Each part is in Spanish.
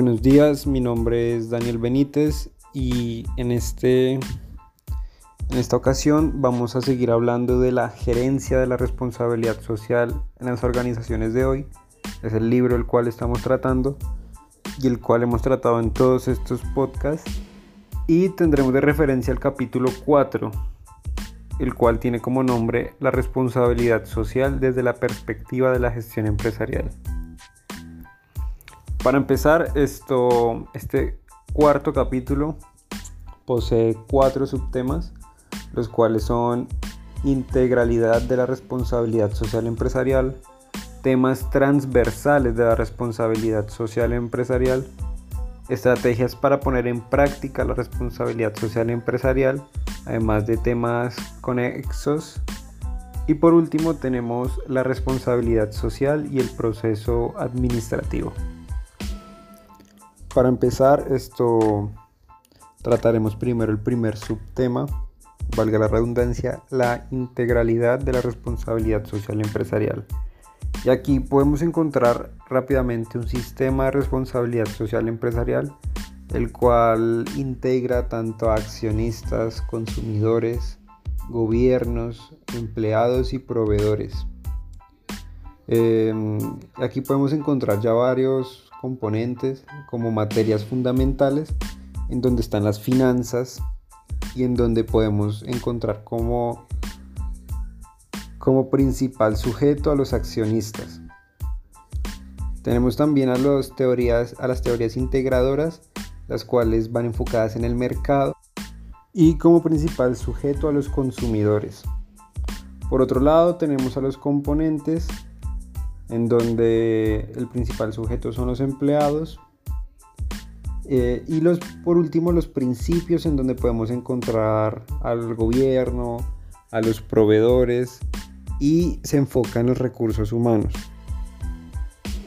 Buenos días, mi nombre es Daniel Benítez y en, este, en esta ocasión vamos a seguir hablando de la gerencia de la responsabilidad social en las organizaciones de hoy. Es el libro el cual estamos tratando y el cual hemos tratado en todos estos podcasts y tendremos de referencia el capítulo 4, el cual tiene como nombre la responsabilidad social desde la perspectiva de la gestión empresarial. Para empezar, esto, este cuarto capítulo posee cuatro subtemas, los cuales son integralidad de la responsabilidad social empresarial, temas transversales de la responsabilidad social empresarial, estrategias para poner en práctica la responsabilidad social empresarial, además de temas conexos. Y por último tenemos la responsabilidad social y el proceso administrativo. Para empezar, esto trataremos primero el primer subtema, valga la redundancia, la integralidad de la responsabilidad social empresarial. Y aquí podemos encontrar rápidamente un sistema de responsabilidad social empresarial, el cual integra tanto a accionistas, consumidores, gobiernos, empleados y proveedores. Em, aquí podemos encontrar ya varios componentes como materias fundamentales en donde están las finanzas y en donde podemos encontrar como, como principal sujeto a los accionistas. Tenemos también a, los teorías, a las teorías integradoras, las cuales van enfocadas en el mercado y como principal sujeto a los consumidores. Por otro lado tenemos a los componentes en donde el principal sujeto son los empleados. Eh, y los, por último, los principios en donde podemos encontrar al gobierno, a los proveedores y se enfoca en los recursos humanos.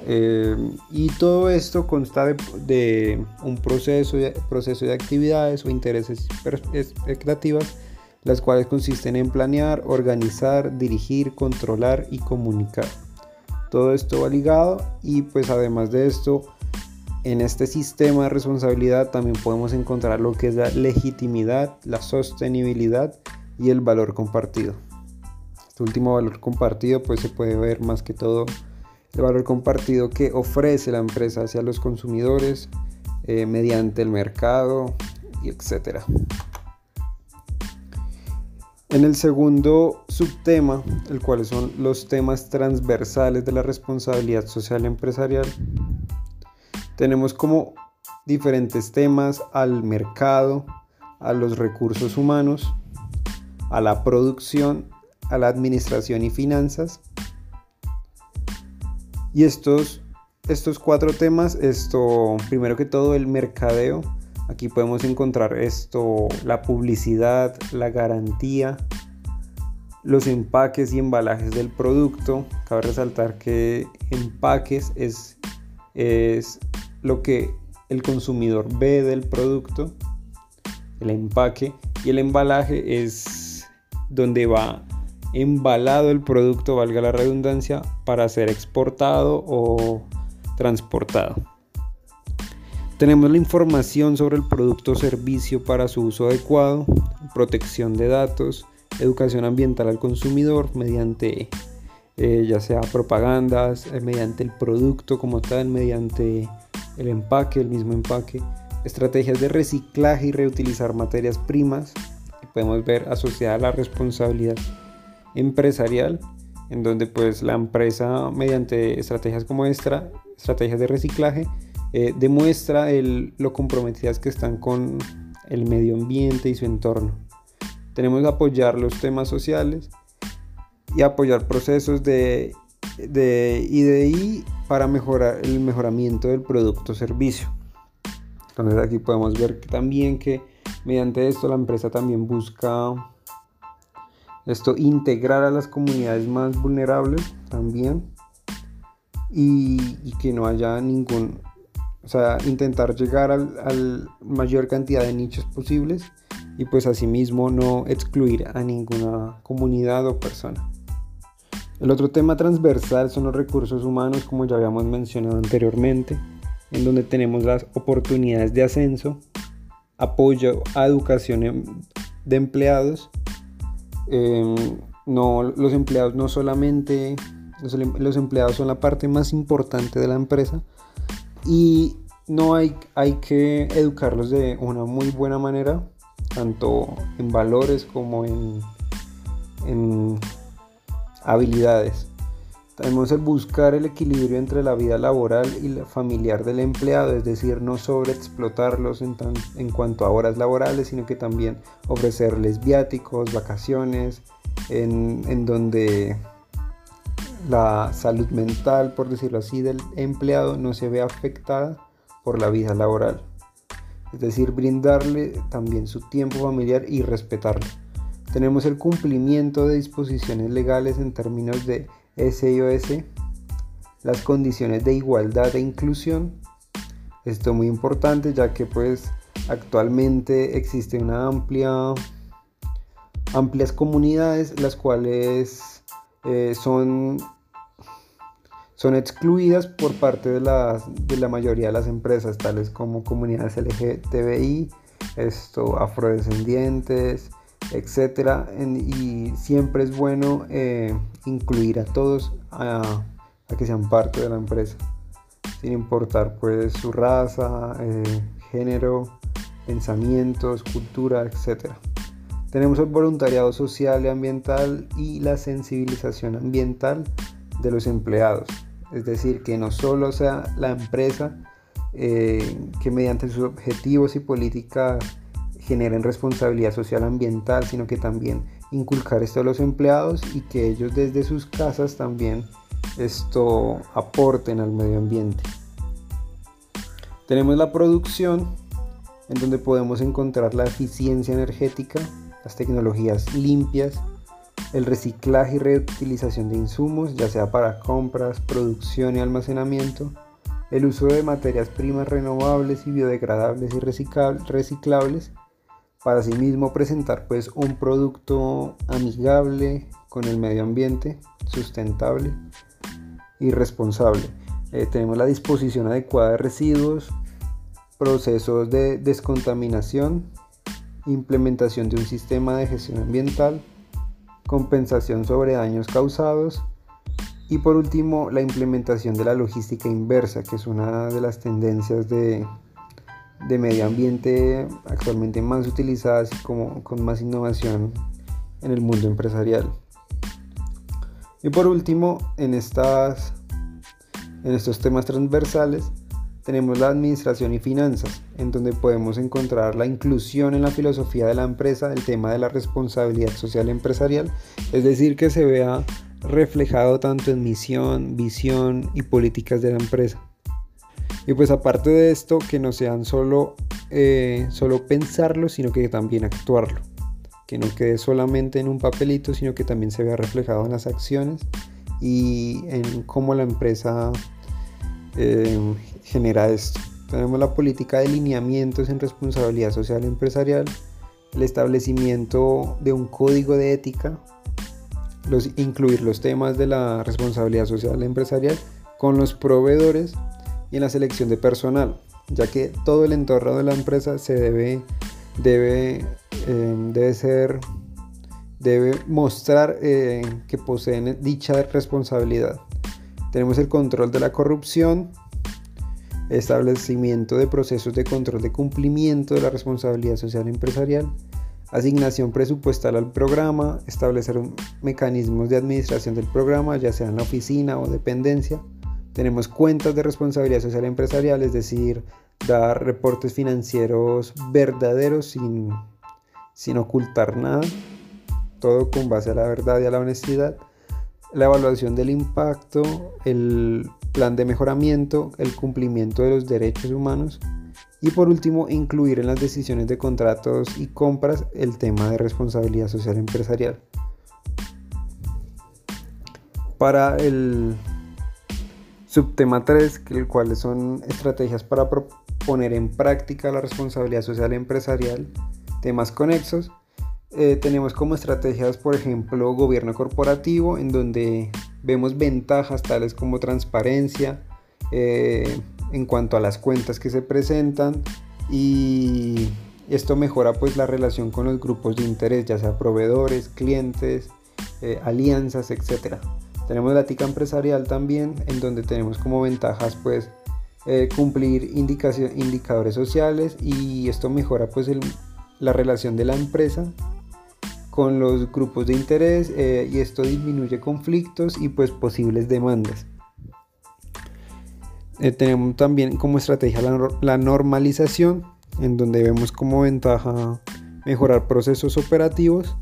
Eh, y todo esto consta de, un proceso, proceso de actividades o intereses expectativas, las cuales consisten en planear, organizar, dirigir, controlar y comunicar. Todo esto va ligado y pues además de esto, en este sistema de responsabilidad también podemos encontrar lo que es la legitimidad, la sostenibilidad y el valor compartido. Este último valor compartido pues se puede ver más que todo el valor compartido que ofrece la empresa hacia los consumidores eh, mediante el mercado y etcétera. En el segundo subtema, el cual son los temas transversales de la responsabilidad social empresarial, tenemos como diferentes temas al mercado, a los recursos humanos, a la producción, a la administración y finanzas. Y estos, estos cuatro temas, esto, primero que todo el mercadeo, Aquí podemos encontrar esto, la publicidad, la garantía, los empaques y embalajes del producto. Cabe resaltar que empaques es, es lo que el consumidor ve del producto, el empaque y el embalaje es donde va embalado el producto, valga la redundancia, para ser exportado o transportado. Tenemos la información sobre el producto o servicio para su uso adecuado, protección de datos, educación ambiental al consumidor mediante eh, ya sea propagandas, eh, mediante el producto como tal, mediante el empaque, el mismo empaque, estrategias de reciclaje y reutilizar materias primas, que podemos ver asociada a la responsabilidad empresarial, en donde pues la empresa mediante estrategias como esta, estrategias de reciclaje, eh, demuestra lo comprometidas que están con el medio ambiente y su entorno. Tenemos que apoyar los temas sociales y apoyar procesos de, de IDI para mejorar el mejoramiento del producto servicio. Entonces aquí podemos ver también que mediante esto la empresa también busca esto integrar a las comunidades más vulnerables también y, y que no haya ningún o sea, intentar llegar al, mayor cantidad de nichos posibles y pues asimismo no excluir a ninguna comunidad o persona. El otro tema transversal son los recursos humanos, como ya habíamos mencionado anteriormente. en donde tenemos las oportunidades de ascenso, apoyo a educación em, de empleados. Em, no, los empleados no solamente, los, empleados son la parte más importante de la empresa y no hay, hay que educarlos de una muy buena manera, tanto en valores como en, en habilidades. Tenemos el buscar el equilibrio entre la vida laboral y la familiar del empleado, es decir, no sobreexplotarlos en, en cuanto a horas laborales, sino que también ofrecerles viáticos, vacaciones, en, en donde la salud mental, por decirlo así, del empleado no se ve afectada por la vida laboral. Es decir, brindarle también su tiempo familiar y respetarlo. Tenemos el cumplimiento de disposiciones legales en términos de SIOS, las condiciones de igualdad e inclusión. Esto es muy importante ya que pues actualmente existe una amplia amplias comunidades las cuales eh, son son excluidas por parte de, de la mayoría de las empresas, tales como comunidades LGTBI, esto, afrodescendientes, etcétera. Y siempre es bueno eh, incluir a todos a, que sean parte de la empresa sin importar pues su raza eh, género pensamientos cultura etcétera tenemos el voluntariado social y ambiental y la sensibilización ambiental de los empleados es decir que no solo sea la empresa eh, que mediante sus objetivos y políticas generen responsabilidad social ambiental, sino que también inculcar esto a los empleados y que ellos desde sus casas también esto aporten al medio ambiente. Tenemos la producción, en donde podemos encontrar la eficiencia energética, las tecnologías limpias, el reciclaje y reutilización de insumos, ya sea para compras, producción y almacenamiento, el uso de materias primas renovables y biodegradables y reciclables, para sí mismo presentar pues un producto amigable con el medio ambiente, sustentable y responsable. Eh, tenemos la disposición adecuada de residuos, procesos de descontaminación, implementación de un sistema de gestión ambiental, compensación sobre daños causados y por último la implementación de la logística inversa, que es una de las tendencias de, de medio ambiente actualmente más utilizadas y como, con más innovación en el mundo empresarial. Y por último, en, estas, en estos temas transversales tenemos la administración y finanzas, en donde podemos encontrar la inclusión en la filosofía de la empresa el tema de la responsabilidad social empresarial, es decir, que se vea reflejado tanto en misión, visión y políticas de la empresa. Y pues aparte de esto, que no sean solo, eh, solo pensarlo, sino que también actuarlo. Que no quede solamente en un papelito, sino que también se vea reflejado en las acciones y en cómo la empresa eh, genera esto. Tenemos la política de lineamientos en responsabilidad social empresarial, el establecimiento de un código de ética, los, incluir los temas de la responsabilidad social empresarial con los proveedores y en la selección de personal, ya que todo el entorno de la empresa se debe, debe, eh, debe ser, debe mostrar eh, que poseen dicha responsabilidad. Tenemos el control de la corrupción, establecimiento de procesos de control de cumplimiento de la responsabilidad social empresarial, asignación presupuestal al programa, establecer mecanismos de administración del programa, ya sea en la oficina o dependencia, tenemos cuentas de responsabilidad social empresarial, es decir, dar reportes financieros verdaderos sin, sin ocultar nada, todo con base a la verdad y a la honestidad. La evaluación del impacto, el plan de mejoramiento, el cumplimiento de los derechos humanos y por último incluir en las decisiones de contratos y compras el tema de responsabilidad social empresarial. Para el Subtema 3, que cuáles son estrategias para poner en práctica la responsabilidad social empresarial, temas conexos. Eh, tenemos como estrategias, por ejemplo, gobierno corporativo, en donde vemos ventajas tales como transparencia, eh, en cuanto a las cuentas que se presentan y esto mejora pues la relación con los grupos de interés, ya sea proveedores, clientes, eh, alianzas, etc. Tenemos la TICA empresarial también, en donde tenemos como ventajas pues eh, cumplir indicadores sociales y esto mejora pues la relación de la empresa con los grupos de interés eh, y esto disminuye conflictos y pues posibles demandas. tenemos también como estrategia la normalización en donde vemos como ventaja mejorar procesos operativos,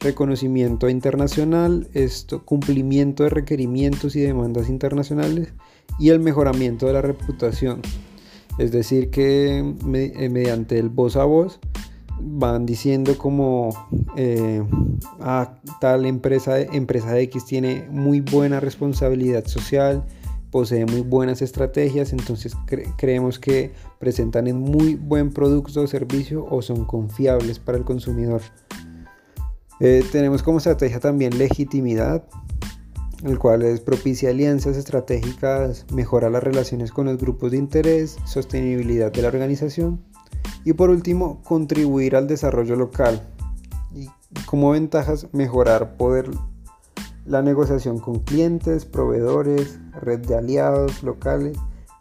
reconocimiento internacional, esto, cumplimiento de requerimientos y demandas internacionales y el mejoramiento de la reputación. Es decir, que eh, mediante el voz a voz van diciendo como eh, ah, tal empresa, empresa X tiene muy buena responsabilidad social, posee muy buenas estrategias, entonces creemos que presentan un muy buen producto o servicio o son confiables para el consumidor. Eh, tenemos como estrategia también legitimidad, el cual propicia alianzas estratégicas, mejora las relaciones con los grupos de interés, sostenibilidad de la organización y por último contribuir al desarrollo local y como ventajas mejorar poder la negociación con clientes, proveedores, red de aliados locales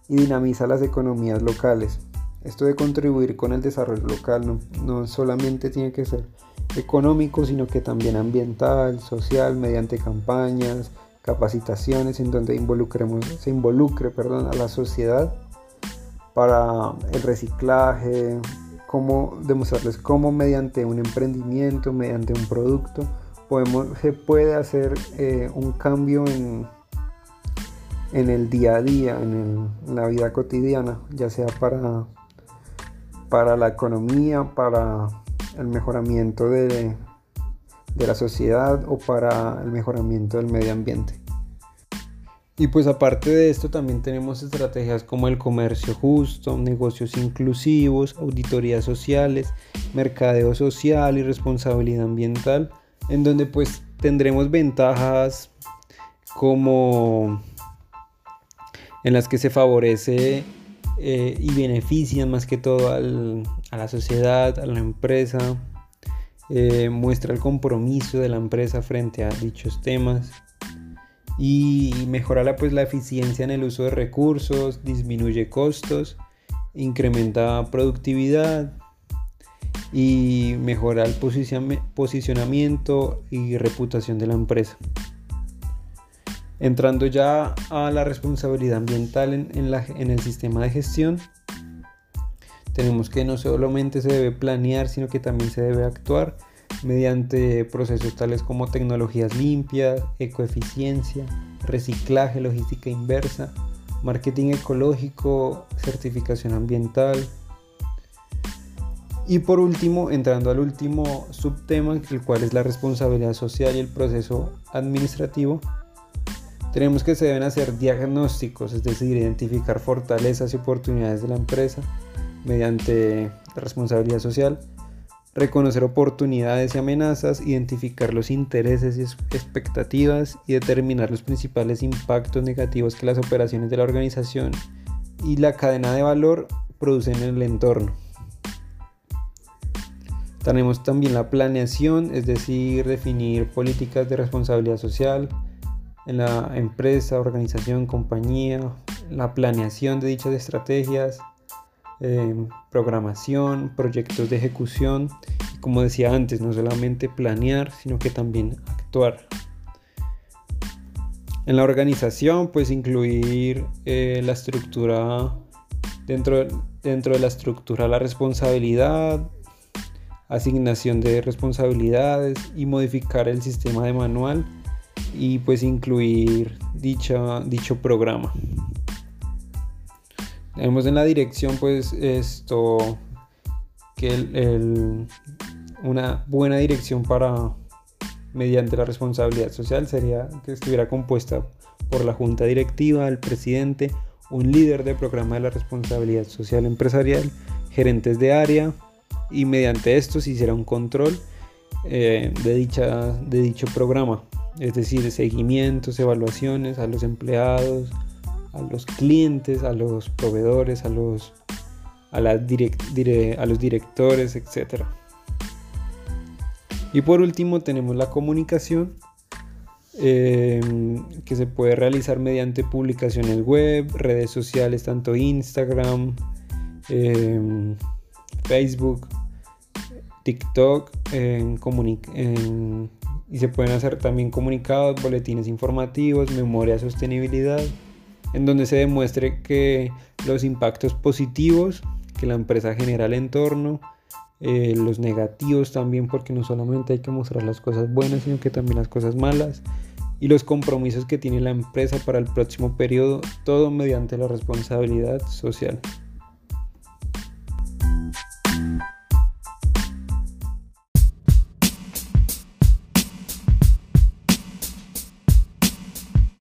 y dinamiza las economías locales. Esto de contribuir con el desarrollo local no, solamente tiene que ser económico, sino que también ambiental, social, mediante campañas, capacitaciones en donde involucremos, se involucre perdón, a la sociedad para el reciclaje, cómo demostrarles cómo mediante un emprendimiento, mediante un producto, se puede hacer eh, un cambio en, en el día a día, en, la vida cotidiana, ya sea para, para la economía, para el mejoramiento de, de la sociedad o para el mejoramiento del medio ambiente. Y pues aparte de esto también tenemos estrategias como el comercio justo, negocios inclusivos, auditorías sociales, mercadeo social y responsabilidad ambiental en donde pues tendremos ventajas como en las que se favorece eh, y benefician más que todo a la sociedad, a la empresa, eh, muestra el compromiso de la empresa frente a dichos temas y mejora pues, la eficiencia en el uso de recursos, disminuye costos, incrementa productividad, y mejora el posicionamiento y reputación de la empresa. Entrando ya a la responsabilidad ambiental en, en, el sistema de gestión, tenemos que no solamente se debe planear, sino que también se debe actuar mediante procesos tales como tecnologías limpias, ecoeficiencia, reciclaje, logística inversa, marketing ecológico, certificación ambiental, y por último, entrando al último subtema, el cual es la responsabilidad social y el proceso administrativo, tenemos que se deben hacer diagnósticos, es decir, identificar fortalezas y oportunidades de la empresa mediante responsabilidad social, reconocer oportunidades y amenazas, identificar los intereses y expectativas y determinar los principales impactos negativos que las operaciones de la organización y la cadena de valor producen en el entorno. Tenemos también la planeación, es decir, definir políticas de responsabilidad social en la empresa, organización, compañía, la planeación de dichas estrategias, em, programación, proyectos de ejecución y como decía antes, no solamente planear, sino que también actuar. En la organización, pues incluir eh, la estructura, dentro, dentro de la estructura la responsabilidad, asignación de responsabilidades y modificar el sistema de manual y pues incluir dicha, dicho programa. Tenemos en la dirección pues esto que una buena dirección para mediante la responsabilidad social sería que estuviera compuesta por la junta directiva, el presidente, un líder de programa de la responsabilidad social empresarial, gerentes de área, y mediante esto se hiciera un control eh, de, dicha, de dicho programa, es decir, seguimientos, evaluaciones a los empleados, a los clientes, a los proveedores, a los, a, a los directores, etc. Y por último tenemos la comunicación, em, que se puede realizar mediante publicaciones web, redes sociales, tanto Instagram, em, Facebook, TikTok, y se pueden hacer también comunicados, boletines informativos, memoria sostenibilidad, en donde se demuestre que los impactos positivos que la empresa genera al entorno, eh, los negativos también, porque no solamente hay que mostrar las cosas buenas, sino que también las cosas malas, y los compromisos que tiene la empresa para el próximo periodo, todo mediante la responsabilidad social.